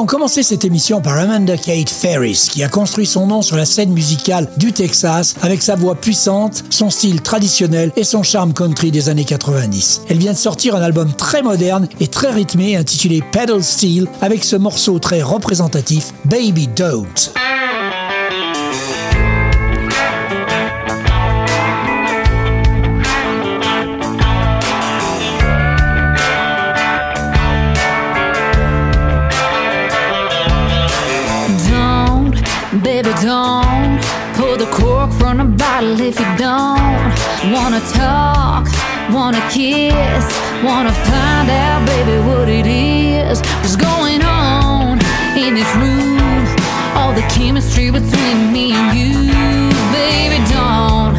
Allons commencer cette émission par Amanda Kate Ferris, qui a construit son nom sur la scène musicale du Texas avec sa voix puissante, son style traditionnel et son charme country des années 90. Elle vient de sortir un album très moderne et très rythmé intitulé Pedal Steel avec ce morceau très représentatif Baby Don't. Bottle if you don't wanna talk, wanna kiss, wanna find out, baby, what it is. What's going on in this room? All the chemistry between me and you, baby, don't,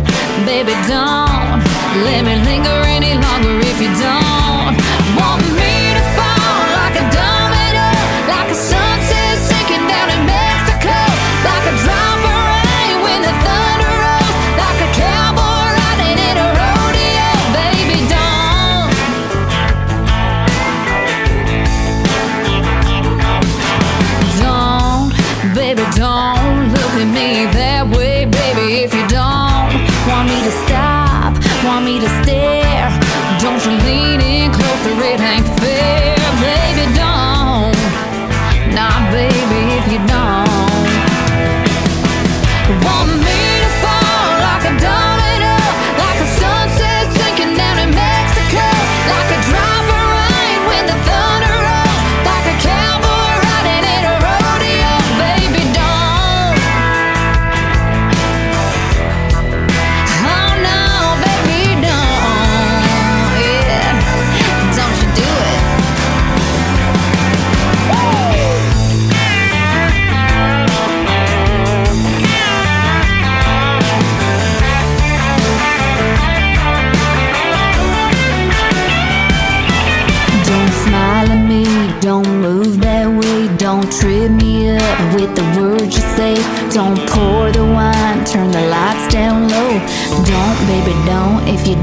baby, don't let me linger any longer if you don't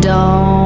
don't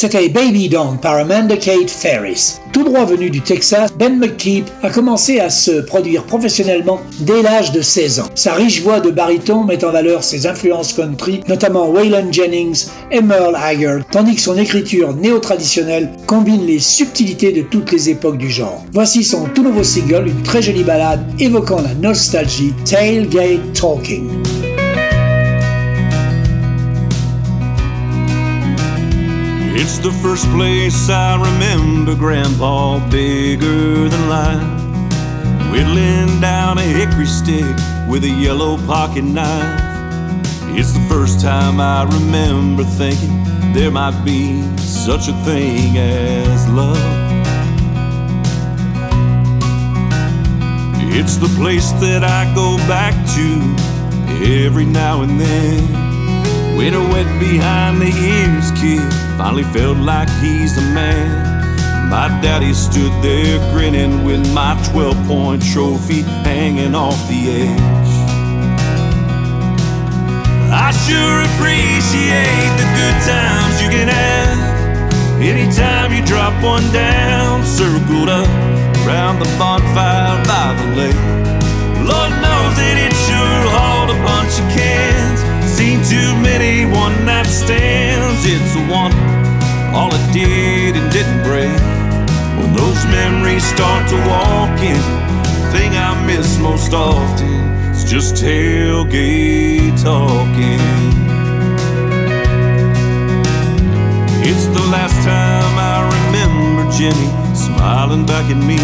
C'était Baby Don't par Amanda Kate Ferris. Tout droit venu du Texas, Ben McKeep a commencé à se produire professionnellement dès l'âge de 16 ans. Sa riche voix de baryton met en valeur ses influences country, notamment Waylon Jennings et Merle Haggard, tandis que son écriture néo-traditionnelle combine les subtilités de toutes les époques du genre. Voici son tout nouveau single, une très jolie ballade évoquant la nostalgie, Tailgate Talking. It's the first place I remember Grandpa bigger than life. Whittling down a hickory stick with a yellow pocket knife. It's the first time I remember thinking there might be such a thing as love. It's the place that I go back to every now and then. When a wet behind the ears kid finally felt like he's a man. My daddy stood there grinning with my 12 point trophy hanging off the edge. I sure appreciate the good times you can have. Anytime you drop one down, circled up around the bonfire by the lake. Lord knows that it sure hauled a bunch of cans. Seen too many one night stands. It's a one, all it did and didn't break. When those memories start to walk in, the thing I miss most often is just tailgate talking. It's the last time I remember Jimmy smiling back at me.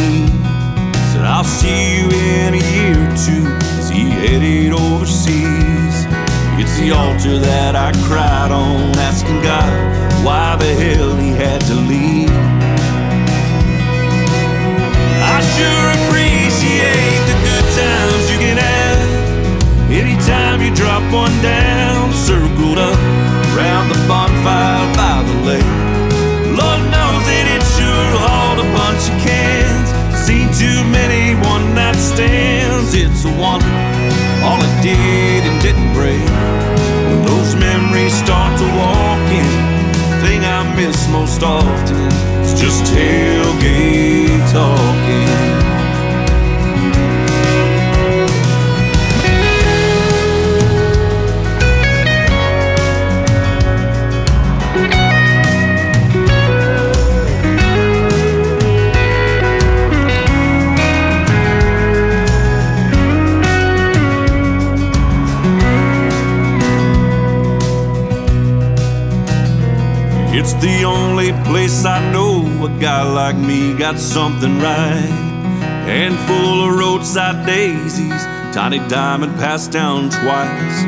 Said, I'll see you in a year or two as he headed overseas. It's the altar that I cried on, asking God why the hell he had to leave. I sure appreciate the good times you can have. Anytime you drop one down, circled up around the bonfire by the lake. Lord knows that it sure hauled a bunch of cans. Seen too many one night stands. It's a wonder all it did miss most often is just tailgate talking. The only place I know a guy like me got something right. Handful of roadside daisies, tiny diamond passed down twice,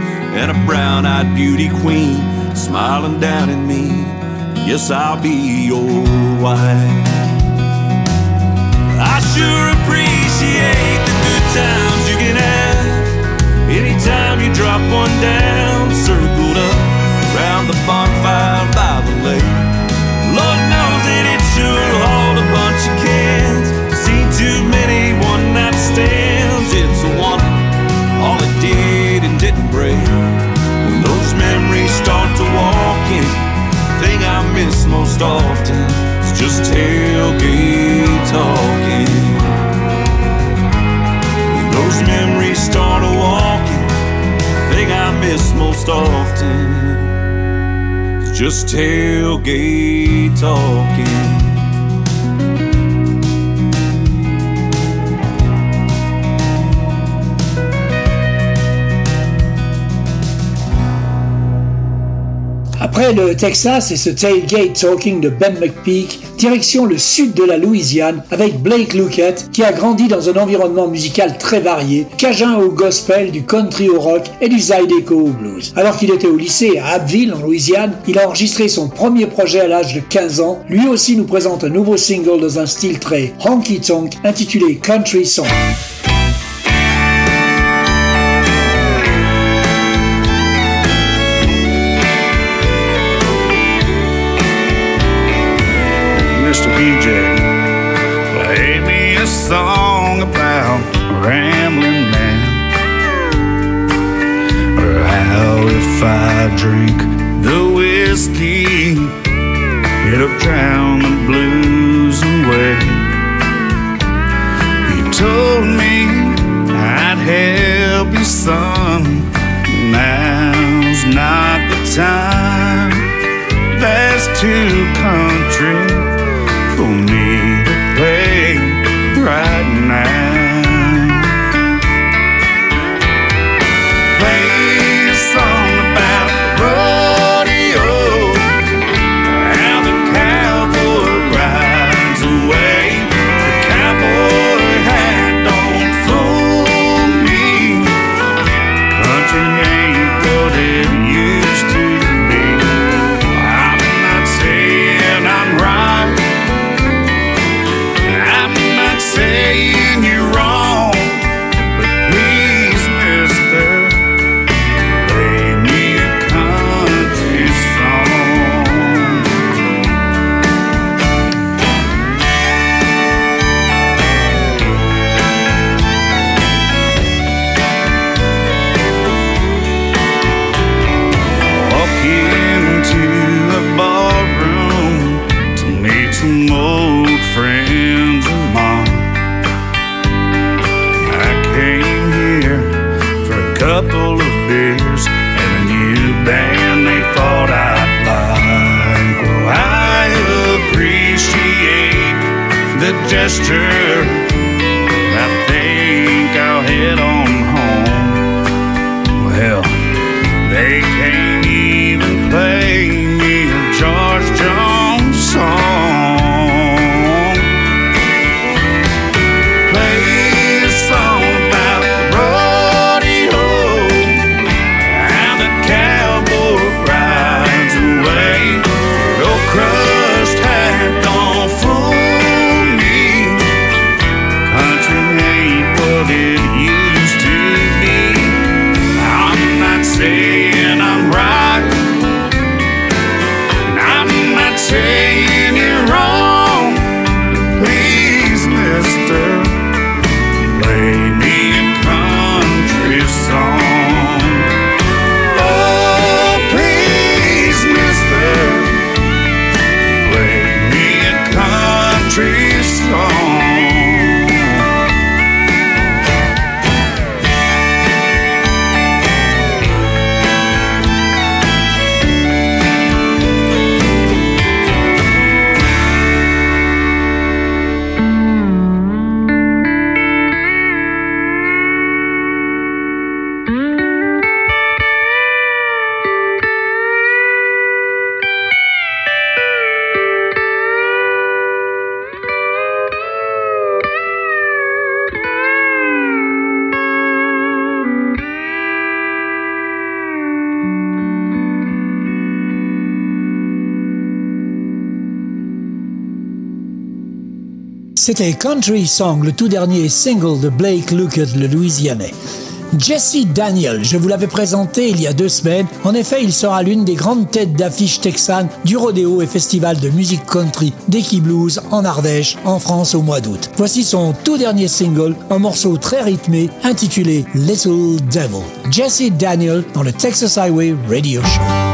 and a brown eyed beauty queen smiling down at me. Yes, I'll be your wife. I sure appreciate the good times you can have. Anytime you drop one down, circled up around the bonfire hauled a bunch of. Seen too many one night stands. It's all did and didn't break. When those memories start to walk in, the thing I miss most often is just tailgate talking. When those memories start walking, the thing I miss most often just tailgate talking. Après le Texas et ce tailgate talking de Ben McPeak, direction le sud de la Louisiane avec Blake Luckett qui a grandi dans un environnement musical très varié, cajun au gospel, du country au rock et du zydeco au blues. Alors qu'il était au lycée à Abbeville en Louisiane, il a enregistré son premier projet à l'âge de 15 ans. Lui aussi nous présente un nouveau single dans un style très honky tonk intitulé Country Song. Drink the whiskey, it'll drown the blues away. He told me I'd help you, son. Now's not the time. That's too country C'était Country Song, le tout dernier single de Blake Lookett, le Louisianais. Jesse Daniel, je vous l'avais présenté il y a deux semaines. En effet, il sera l'une des grandes têtes d'affiche texane du rodéo et festival de musique country d'Eki Blues en Ardèche, en France au mois d'août. Voici son tout dernier single, un morceau très rythmé intitulé Little Devil. Jesse Daniel dans le Texas Highway Radio Show.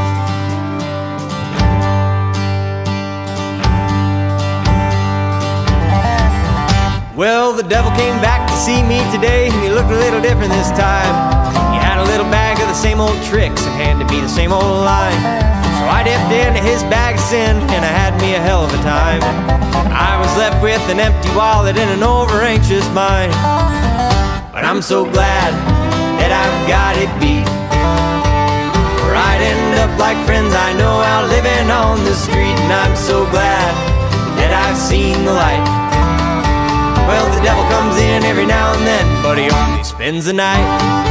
Well, the devil came back to see me today, and he looked a little different this time. He had a little bag of the same old tricks and handed me the same old line. So I dipped into his bag of sin, and I had me a hell of a time. I was left with an empty wallet and an over anxious mind. But I'm so glad that I've got it beat. Where I'd end up like friends I know out living on the street, and I'm so glad that I've seen the light. Well, the devil comes in every now and then, but he only spends the night.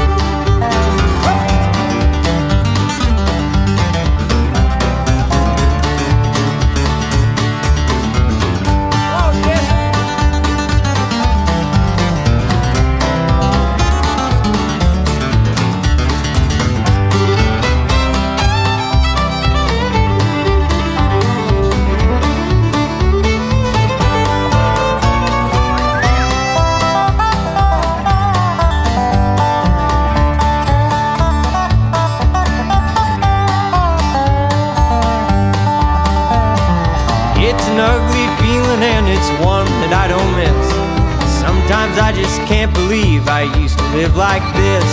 Live like this.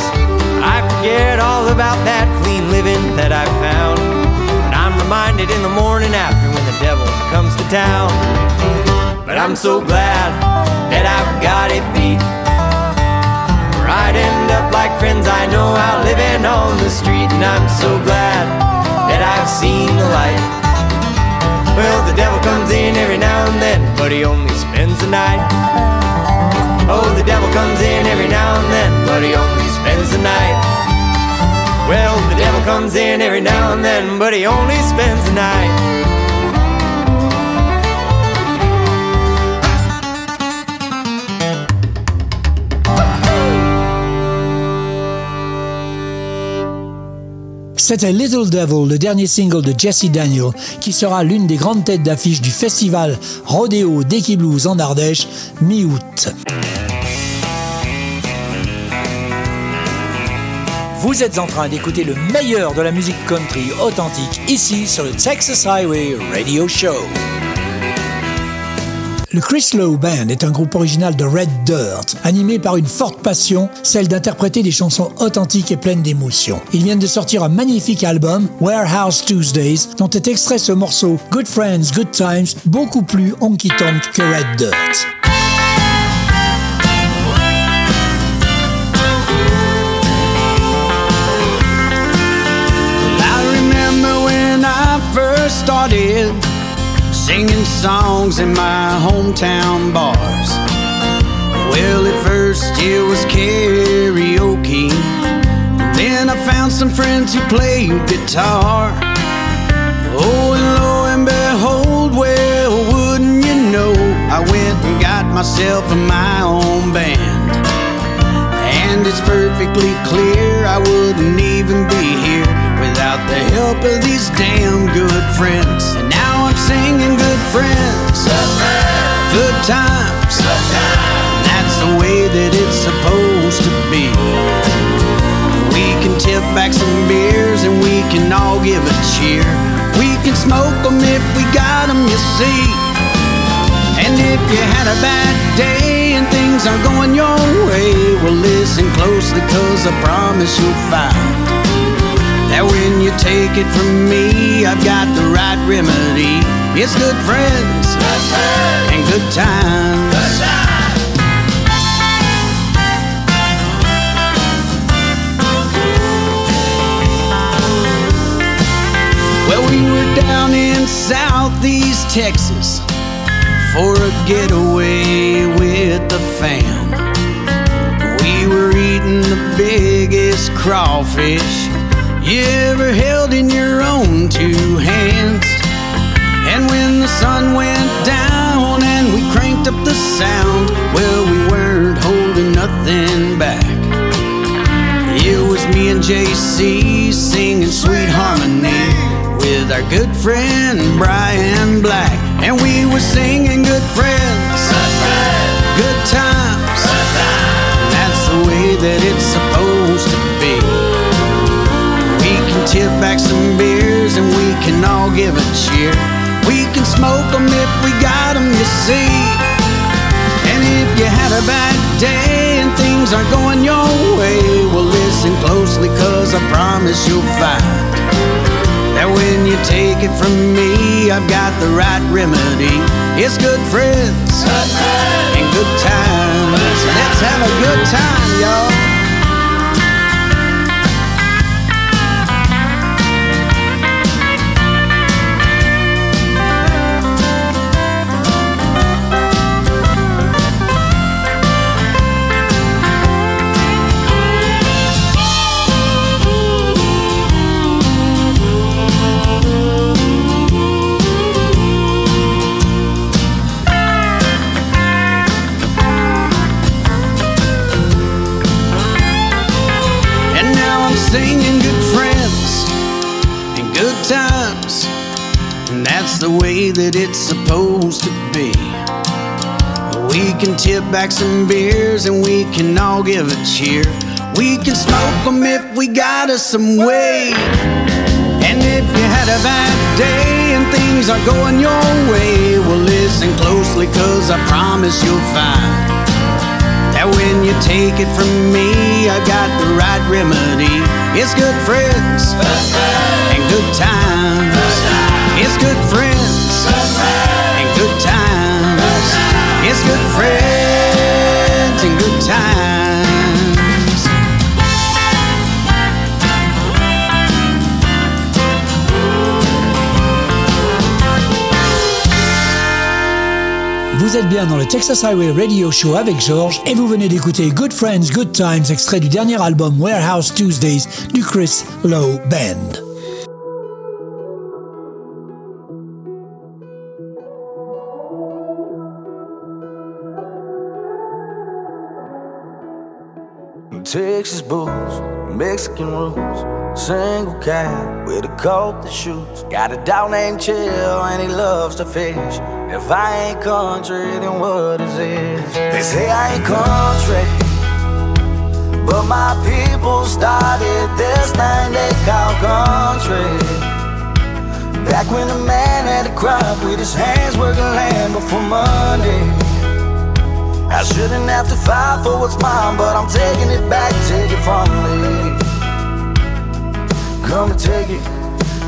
I forget all about that clean living that I found. But I'm reminded in the morning after when the devil comes to town. But I'm so glad that I've got it beat. Where I'd end up like friends I know out living on the street. And I'm so glad that I've seen the light. Well, the devil comes in every now and then, but he only spends the night. Oh, the devil comes in every now and then, but he only spends the night. Well, the devil comes in every now and then, but he only spends the night. C'était Little Devil, le dernier single de Jesse Daniel, qui sera l'une des grandes têtes d'affiche du festival Rodeo d'Eki Blues en Ardèche, mi-août. Vous êtes en train d'écouter le meilleur de la musique country authentique ici sur le Texas Highway Radio Show. Le Chris Lowe Band est un groupe original de Red Dirt, animé par une forte passion, celle d'interpréter des chansons authentiques et pleines d'émotions. Ils viennent de sortir un magnifique album, Warehouse Tuesdays, dont est extrait ce morceau Good Friends, Good Times, beaucoup plus honky tonk que Red Dirt. Started singing songs in my hometown bars. Well, at first it was karaoke. Then I found some friends who played guitar. Oh, and lo and behold, well, wouldn't you know, I went and got myself my own band. And it's perfectly clear I wouldn't even be without the help of these damn good friends. And now I'm singing good friends, good times. And that's the way that it's supposed to be. We can tip back some beers and we can all give a cheer. We can smoke them if we got them, you see. And if you had a bad day and things aren't going your way, well, listen closely, cause I promise you'll find that when you take it from me, I've got the right remedy. It's good friends good friends. and good times. Well, we were down in southeast Texas for a getaway with the fam. We were eating the biggest crawfish you ever held in your own two hands. And when the sun went down and we cranked up the sound, well, we weren't holding nothing back. It was me and JC singing sweet harmony with our good friend Brian Black. And we were singing good friends, good times. That's the way that it's supposed back some beers and we can all give a cheer. We can smoke them if we got them, you see. And if you had a bad day and things aren't going your way, well, listen closely, cause I promise you'll find that when you take it from me, I've got the right remedy. It's good friends and good times. Let's have a good time, y'all. Back some beers and we can all give a cheer. We can smoke them if we got us some way. And if you had a bad day and things are going your way, well, listen closely, cause I promise you'll find that when you take it from me, I got the right remedy. It's good friends and good times. It's good friends and good times. It's good friends and good times. Vous êtes bien dans le Texas Highway Radio Show avec George et vous venez d'écouter Good Friends, Good Times, extrait du dernier album Warehouse Tuesdays du Chris Lowe Band. Texas boots, Mexican roots, single cat with a coat that shoots. Got a dog named Chill and he loves to fish. If I ain't country, then what is this? They say I ain't country, but my people started this thing they call country. Back when a man had a crop with his hands working land before Monday. I shouldn't have to fight for what's mine, but I'm taking it back, take it from me. Come and take it,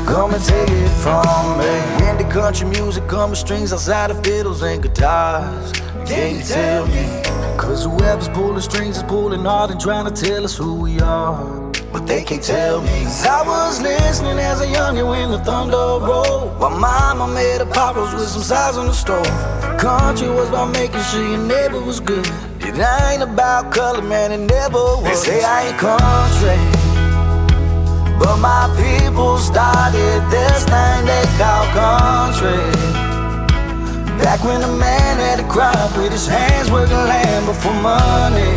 come and take it from me. Indie country music, come with strings outside of fiddles and guitars. Can you tell me? Cause whoever's pulling strings is pulling hard and trying to tell us who we are but they can't tell me. Cause I was listening as a youngin' when the thunder rolled. While mama made a pop with some size on the stove. Country was about making sure your neighbor was good. It ain't about color, man, it never was. They say I ain't country. But my people started this thing they call country. Back when a man had a crop with his hands working land before money.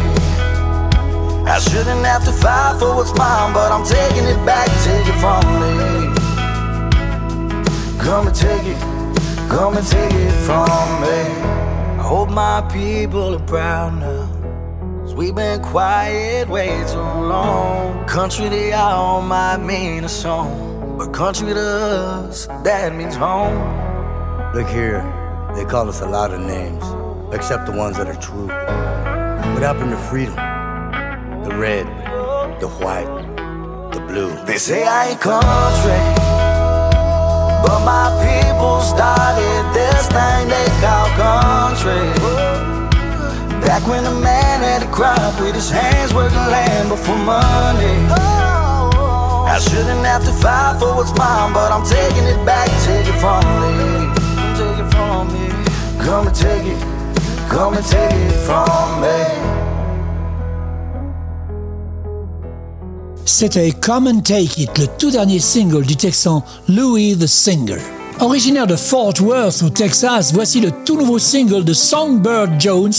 I shouldn't have to fight for what's mine, but I'm taking it back, take it from me. Come and take it, come and take it from me. I hope my people are proud now. Cause we've been quiet way too long. Country to y'all might mean a song, but country to us, that means home. Look here, they call us a lot of names, except the ones that are true. What happened to freedom? the red, the white, the blue. They say I ain't country, but my people started this thing they call country. Back when a man had a crop with his hands working land before money. I shouldn't have to fight for what's mine, but I'm taking it back, take it from me. Come take it from me. Come and take it, come and take it from me. C'était Come and Take It, le tout dernier single du Texan Louis the Singer. Originaire de Fort Worth au Texas, voici le tout nouveau single de Songbird Jones,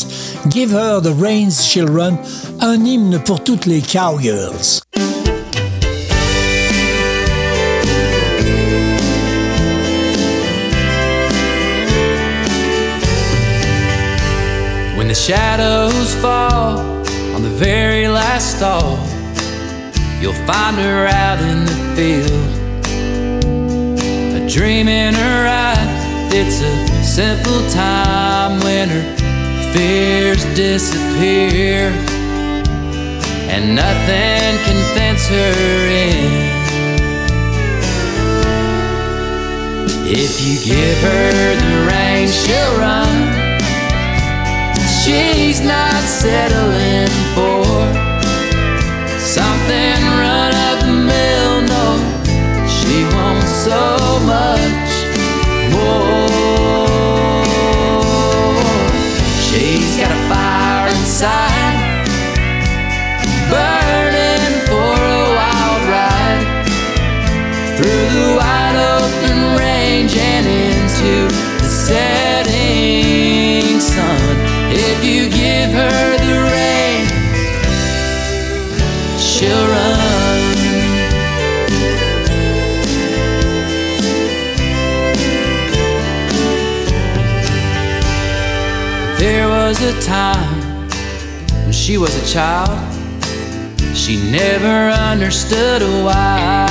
Give Her the Reins She'll Run, un hymne pour toutes les cowgirls. When the shadows fall on the very last star You'll find her out in the field. A dream in her eyes. it's a simple time when her fears disappear. And nothing can fence her in. If you give her the reins, she'll run. She's not settling for something so much more. She's got a fire inside, burning for a wild ride through the wide open range and into the setting sun. If you give her was a time when she was a child. She never understood why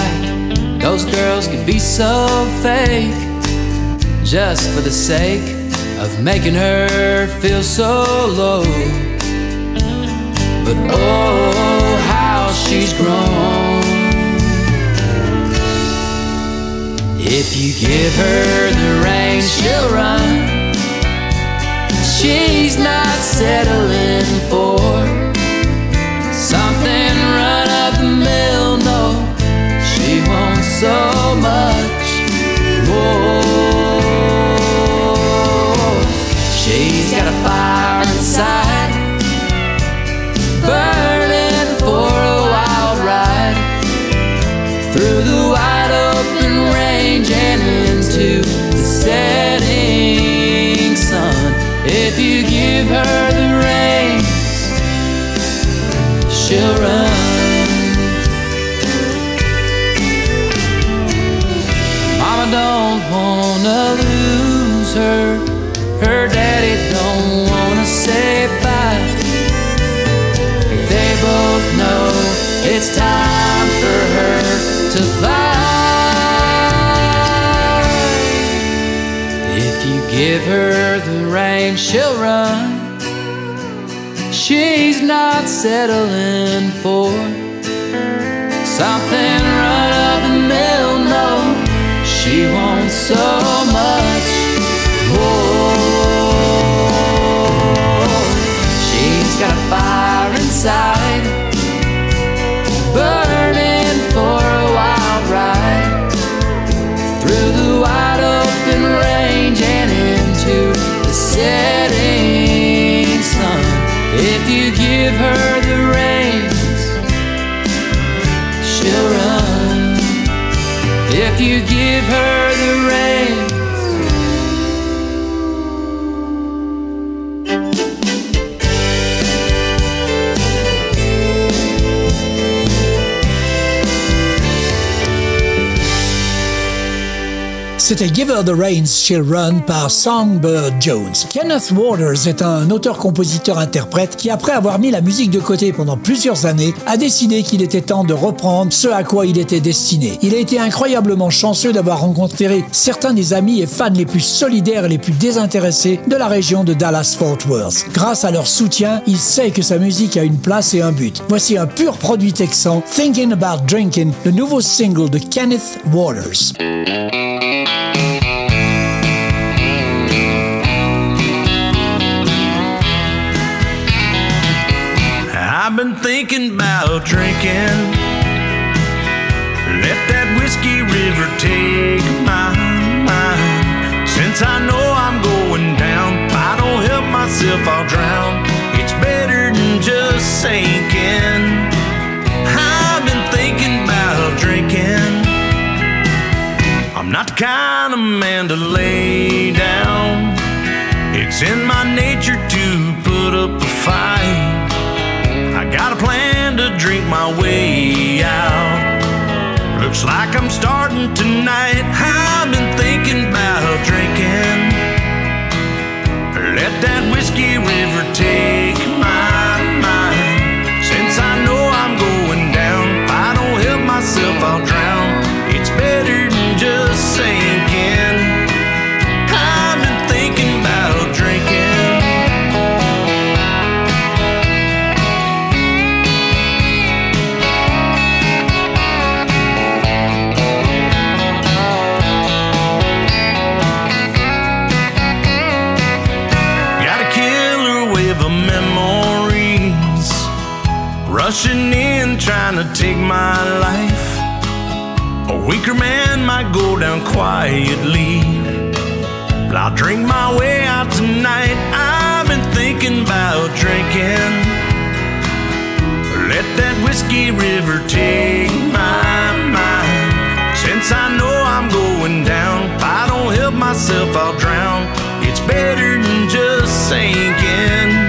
those girls could be so fake just for the sake of making her feel so low. But oh, how she's grown. If you give her the reins, she'll run. She's not settling for something run of the mill. No, she wants so much she'll. Mama don't wanna lose her. Her daddy don't wanna say bye. They both know it's time for her to fly. If you give her the reins, she'll run. Settling for something run of the mill. No, she wants so much more. She's got a fire inside, you give her the reins. C'était Give Her the Reins, She'll Run par Songbird Jones. Kenneth Waters est un auteur-compositeur-interprète qui, après avoir mis la musique de côté pendant plusieurs années, a décidé qu'il était temps de reprendre ce à quoi il était destiné. Il a été incroyablement chanceux d'avoir rencontré certains des amis et fans les plus solidaires et les plus désintéressés de la région de Dallas-Fort Worth. Grâce à leur soutien, il sait que sa musique a une place et un but. Voici un pur produit texan, Thinking About Drinking, le nouveau single de Kenneth Waters. I've been thinking about drinking. Let that whiskey river take my mind. Since I know I'm going down, if I don't help myself, I'll drown. It's better than just sinking. Not the kind of man to lay down. It's in my nature to put up a fight. I got a plan to drink my way out. Looks like I'm starting tonight. I've weaker man might go down quietly, but I'll drink my way out tonight. I've been thinking about drinking. Let that whiskey river take my mind. Since I know I'm going down, if I don't help myself, I'll drown. It's better than just sinking.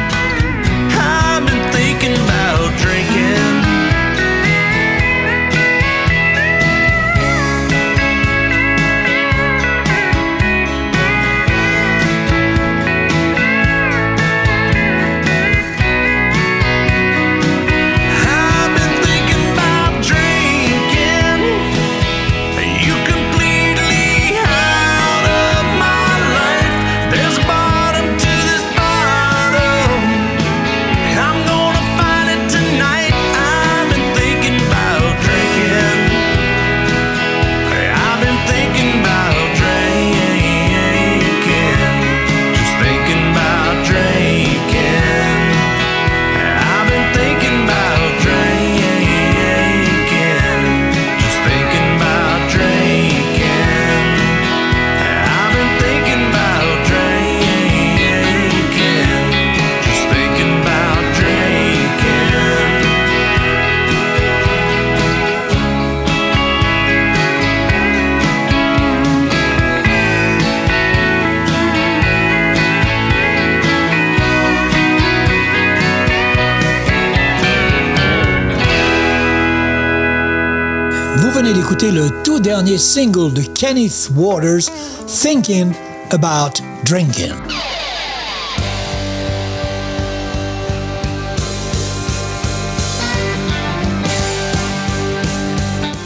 D'écouter le tout dernier single de Kenneth Waters, Thinking About Drinking.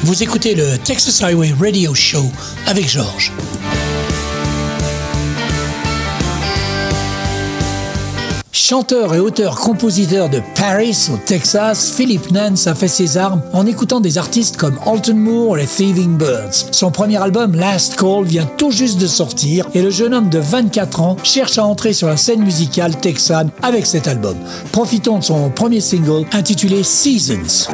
Vous écoutez le Texas Highway Radio Show avec Georges. Chanteur et auteur-compositeur de Paris au Texas, Philip Nance a fait ses armes en écoutant des artistes comme Alton Moore et Thieving Birds. Son premier album Last Call vient tout juste de sortir et le jeune homme de 24 ans cherche à entrer sur la scène musicale texane avec cet album. Profitons de son premier single intitulé Seasons.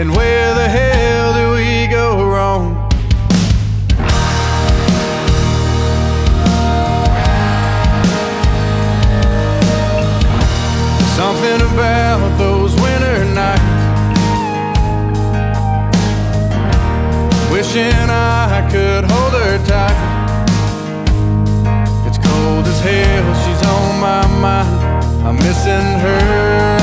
And where the hell do we go wrong? Something about those winter nights wishing I could hold her tight. It's cold as hell, she's on my mind. I'm missing her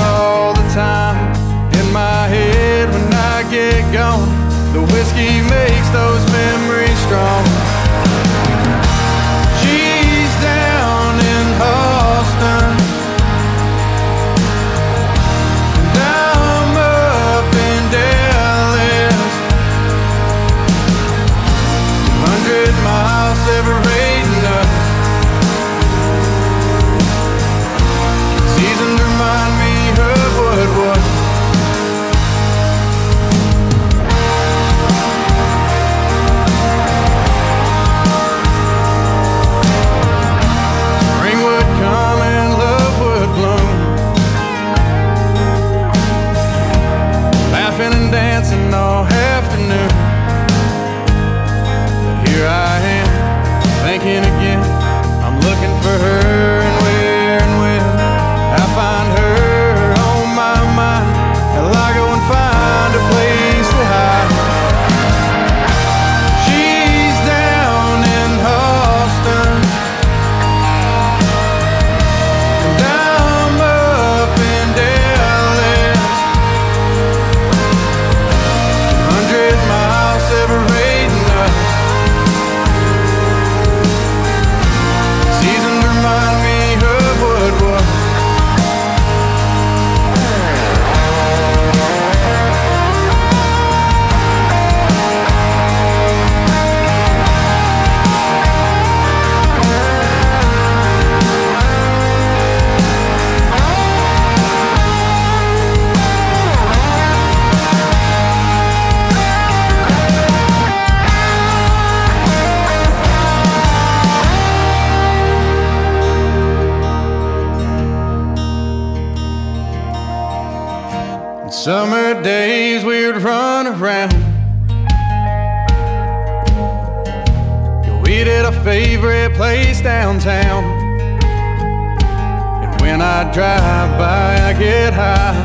every place downtown. And when I drive by, I get high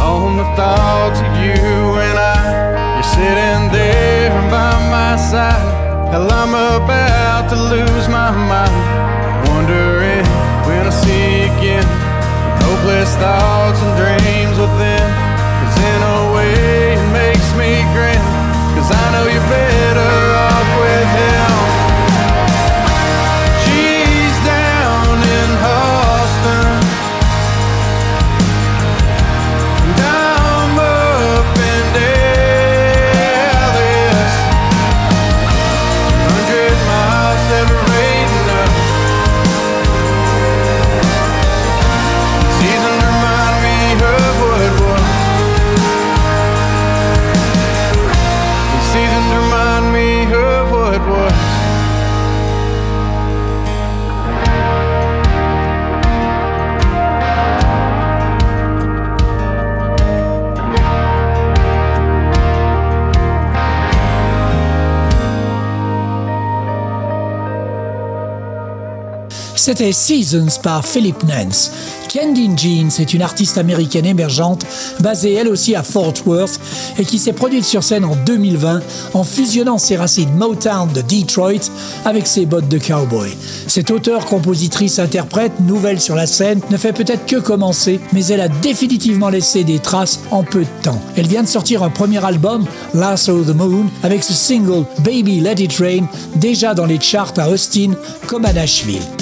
on the thoughts of you and I. You're sitting there by my side. Hell, I'm about to lose my mind. I'm Wondering when I see you again. Hopeless thoughts and dreams within. Cause in a way, it makes me grin. Cause I know you're better off with him. C'était Seasons par Philip Nance. Candy Jeans est une artiste américaine émergente basée elle aussi à Fort Worth et qui s'est produite sur scène en 2020 en fusionnant ses racines Motown de Detroit avec ses bottes de cowboy. Cette auteure, compositrice, interprète, nouvelle sur la scène, ne fait peut-être que commencer, mais elle a définitivement laissé des traces en peu de temps. Elle vient de sortir un premier album, of the Moon, avec ce single Baby Let It Rain, déjà dans les charts à Austin comme à Nashville.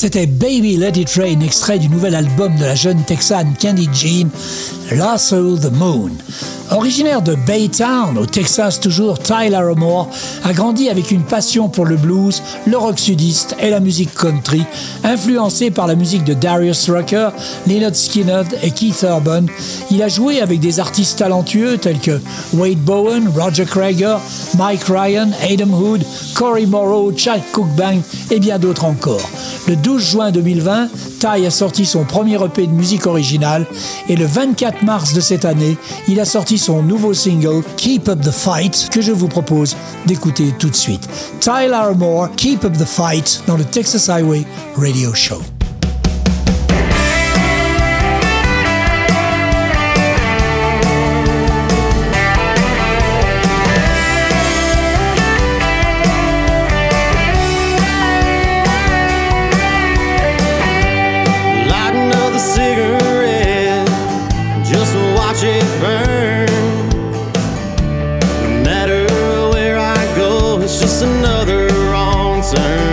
C'était Baby Let It Rain, extrait du nouvel album de la jeune Texane Candy Jean, Lasso the Moon. Originaire de Baytown, au Texas toujours, Tyler Moore a grandi avec une passion pour le blues, le rock sudiste et la musique country, influencé par la musique de Darius Rucker, Leonard Skinner et Keith Urban. Il a joué avec des artistes talentueux tels que Wade Bowen, Roger Krager, Mike Ryan, Adam Hood, Corey Morrow, Chad Cookbang et bien d'autres encore. Le 12 juin 2020, Ty a sorti son premier EP de musique originale et le 24 mars de cette année, il a sorti son nouveau single Keep Up the Fight que je vous propose d'écouter tout de suite. Tyler Moore, Keep Up the Fight dans le Texas Highway Radio Show. concerned.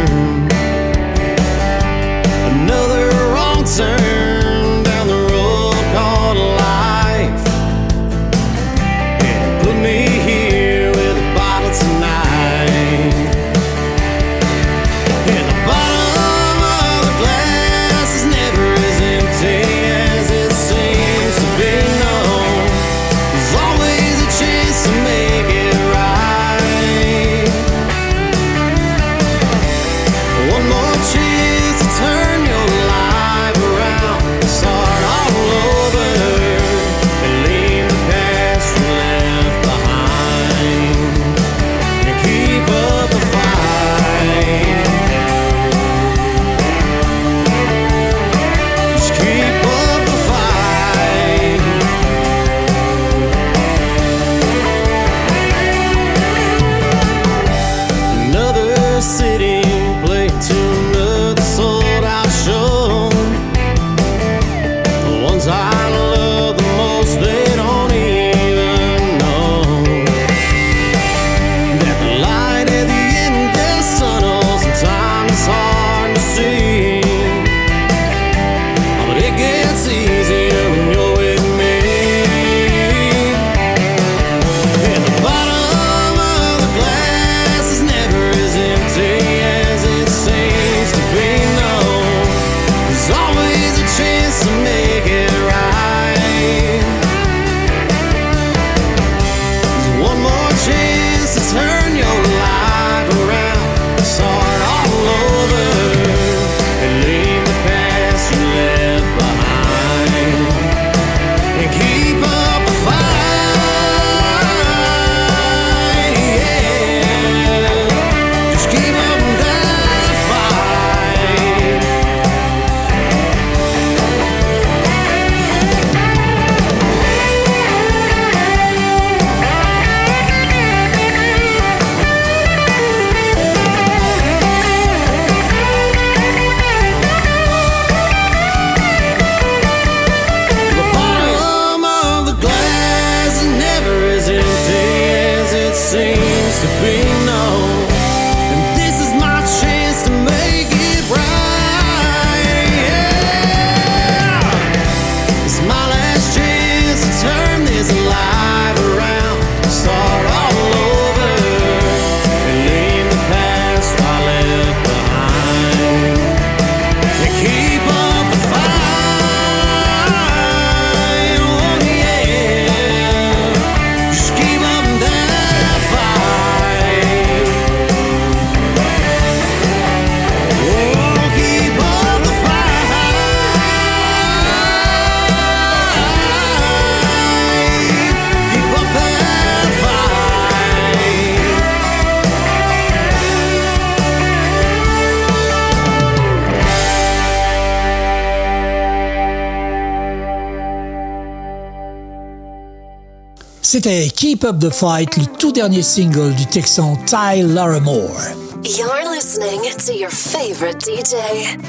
C'était Keep Up the Fight, le tout dernier single du Texan Ty Larimore. You're listening to your favorite DJ.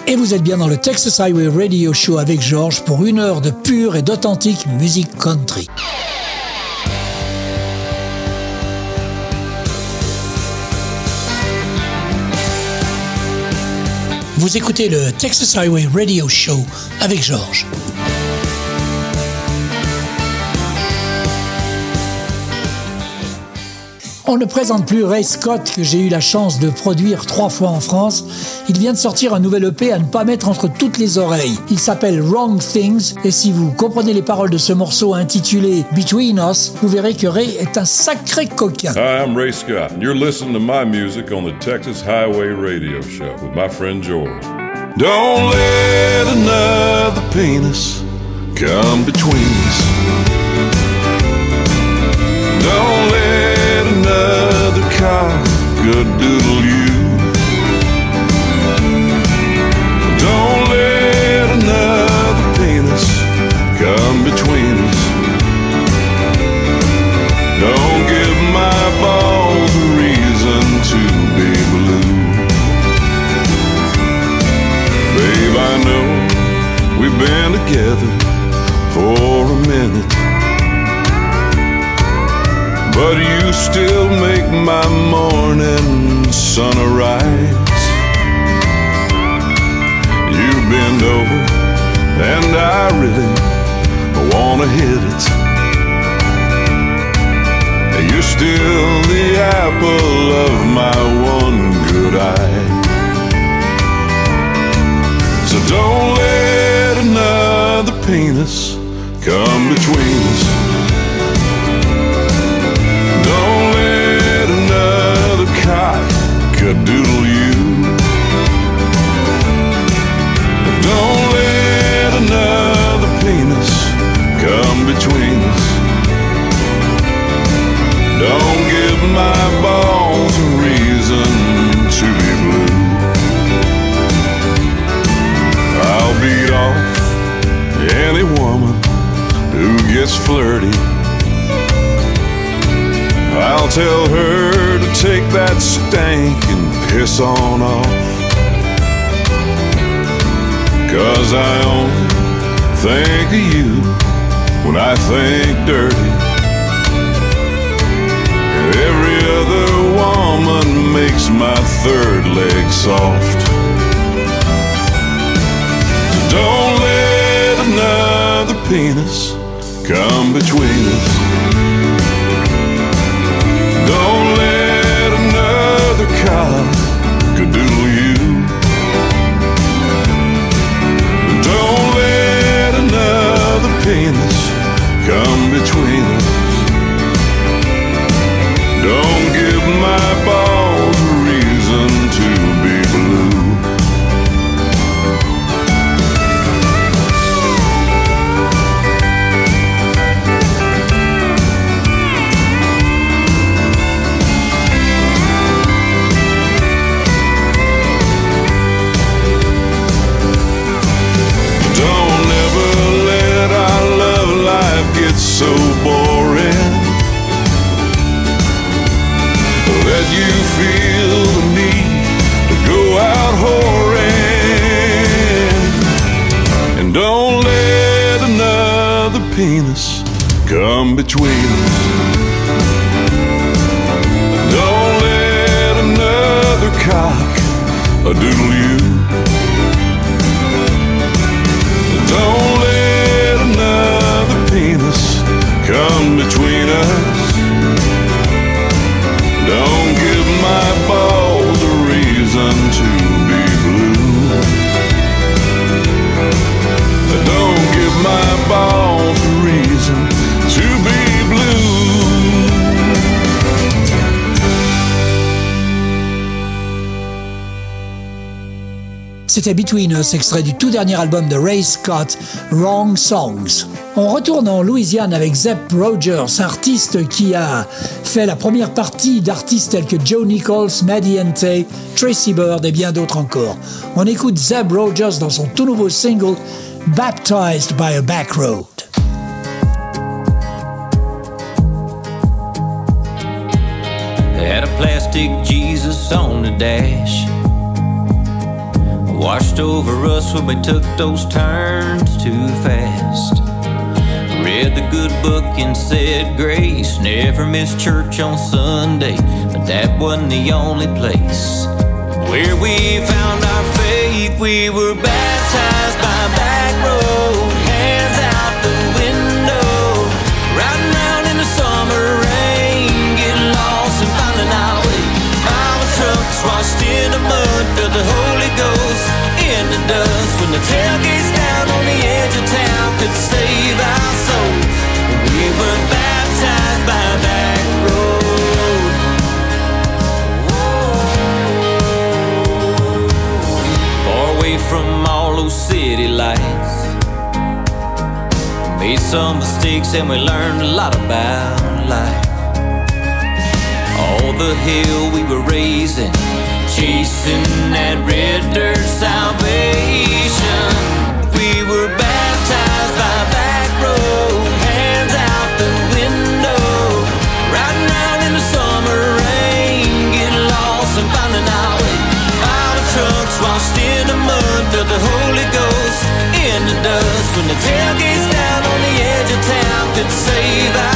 Et vous êtes bien dans le Texas Highway Radio Show avec George pour une heure de pure et d'authentique musique country. Vous écoutez le Texas Highway Radio Show avec Georges. On ne présente plus Ray Scott que j'ai eu la chance de produire trois fois en France. Il vient de sortir un nouvel EP à ne pas mettre entre toutes les oreilles. Il s'appelle Wrong Things et si vous comprenez les paroles de ce morceau intitulé Between Us, vous verrez que Ray est un sacré coquin. Hi, I'm Ray Scott. And you're listening to my music on the Texas Highway Radio Show with my friend George. Don't let another penis come between us. Good doodle you. Don't let another penis come between us. Don't give my balls a reason to be blue. Babe, I know we've been together for a minute. But you still make my morning sun arise. You bend over, and I really wanna hit it. You're still the apple of my one good eye. So don't let another penis come between us. Cadoodle you. Don't let another penis come between us. Don't give my balls a reason to be blue. I'll beat off any woman who gets flirty. I'll tell her take that stank and piss on off. Cause I only think of you when I think dirty. Every other woman makes my third leg soft. So don't let another penis come between us. Don't come between you feel the need to go out whoring. And don't let another penis come between us. Don't let another cock a doodle Between Us, extrait du tout dernier album de Ray Scott, Wrong Songs. On retourne en Louisiane avec Zep Rogers, artiste qui a fait la première partie d'artistes tels que Joe Nichols, Maddie Ente, Tracy Bird et bien d'autres encore. On écoute Zeb Rogers dans son tout nouveau single Baptized by a Back Road. Washed over us when we took those turns too fast. Read the good book and said grace. Never missed church on Sunday, but that wasn't the only place where we found our faith. We were baptized by back road, hands out the window, riding around in the summer rain, getting lost and finding our way. Our trucks washed in the mud. city lights. Made some mistakes and we learned a lot about life. All the hill we were raising, chasing that red dirt salvation. We were baptized by say that.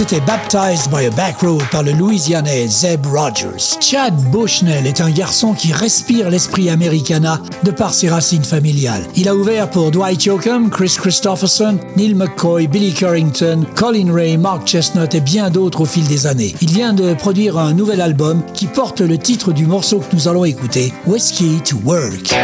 C'était Baptized by a Back Road par le Louisianais Zeb Rogers. Chad Bushnell est un garçon qui respire l'esprit americana de par ses racines familiales. Il a ouvert pour Dwight Yoakam, Chris Christopherson, Neil McCoy, Billy Currington, Colin Ray, Mark Chestnut et bien d'autres au fil des années. Il vient de produire un nouvel album qui porte le titre du morceau que nous allons écouter, Whiskey to Work.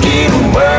que o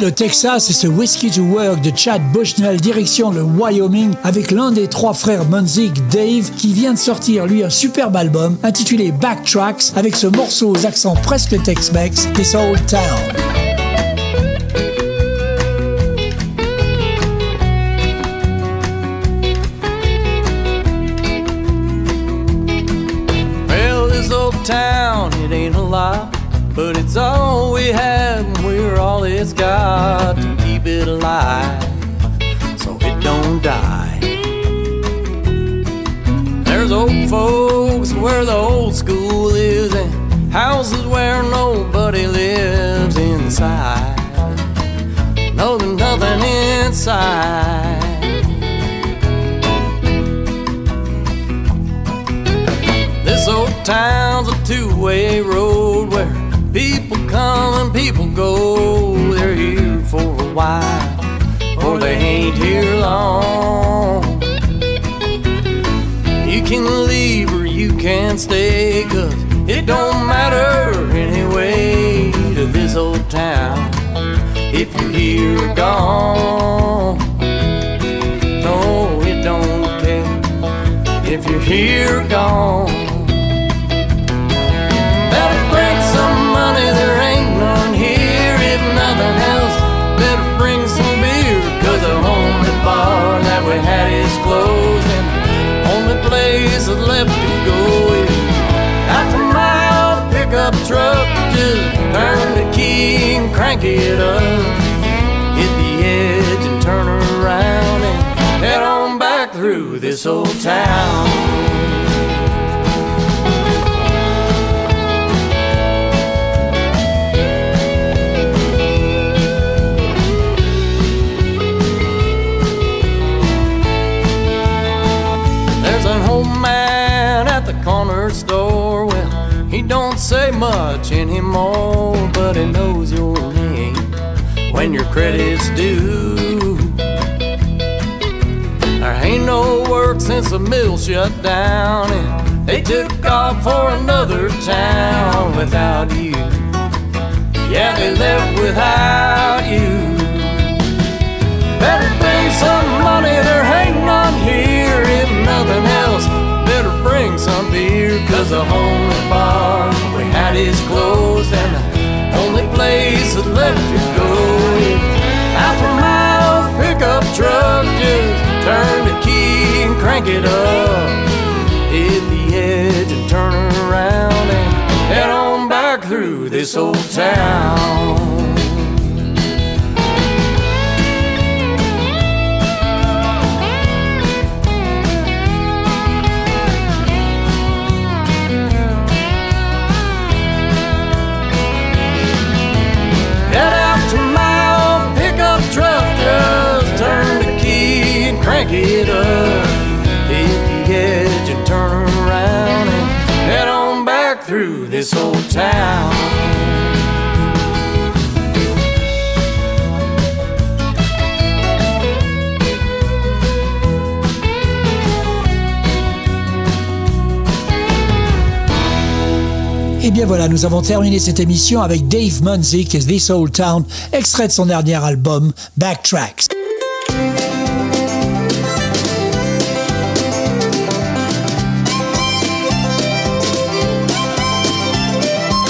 le Texas et ce Whiskey to Work de Chad Bushnell direction le Wyoming avec l'un des trois frères Munzik, Dave, qui vient de sortir lui un superbe album intitulé Backtracks avec ce morceau aux accents presque Tex-Mex, This Old Town. town, it ain't a lot, but it's all we all it's got to keep it alive so it don't die. There's old folks where the old school is and houses where nobody lives inside. No, there's nothing inside. This old town's a two-way road where people come and people go. While, or they ain't here long. You can leave or you can stay, cause it don't matter anyway to this old town if you're here or gone. No, it don't care if you're here or gone. That's left to go is out to my old pickup truck. Just turn the key and crank it up. Hit the edge and turn around and head on back through this old town. Much anymore, but he knows your name when your credit's due. There ain't no work since the mill shut down, and they took off for another town without you. Yeah, they left without you. Better bring some money, there ain't none here, if nothing else better bring some beer, cause the had is closed, and the only place that's left to go is out my old pickup truck. Just turn the key and crank it up, hit the edge and turn around and head on back through this old town. This old town. Et eh bien voilà, nous avons terminé cette émission avec Dave Munzik et This Old Town, extrait de son dernier album, Backtracks.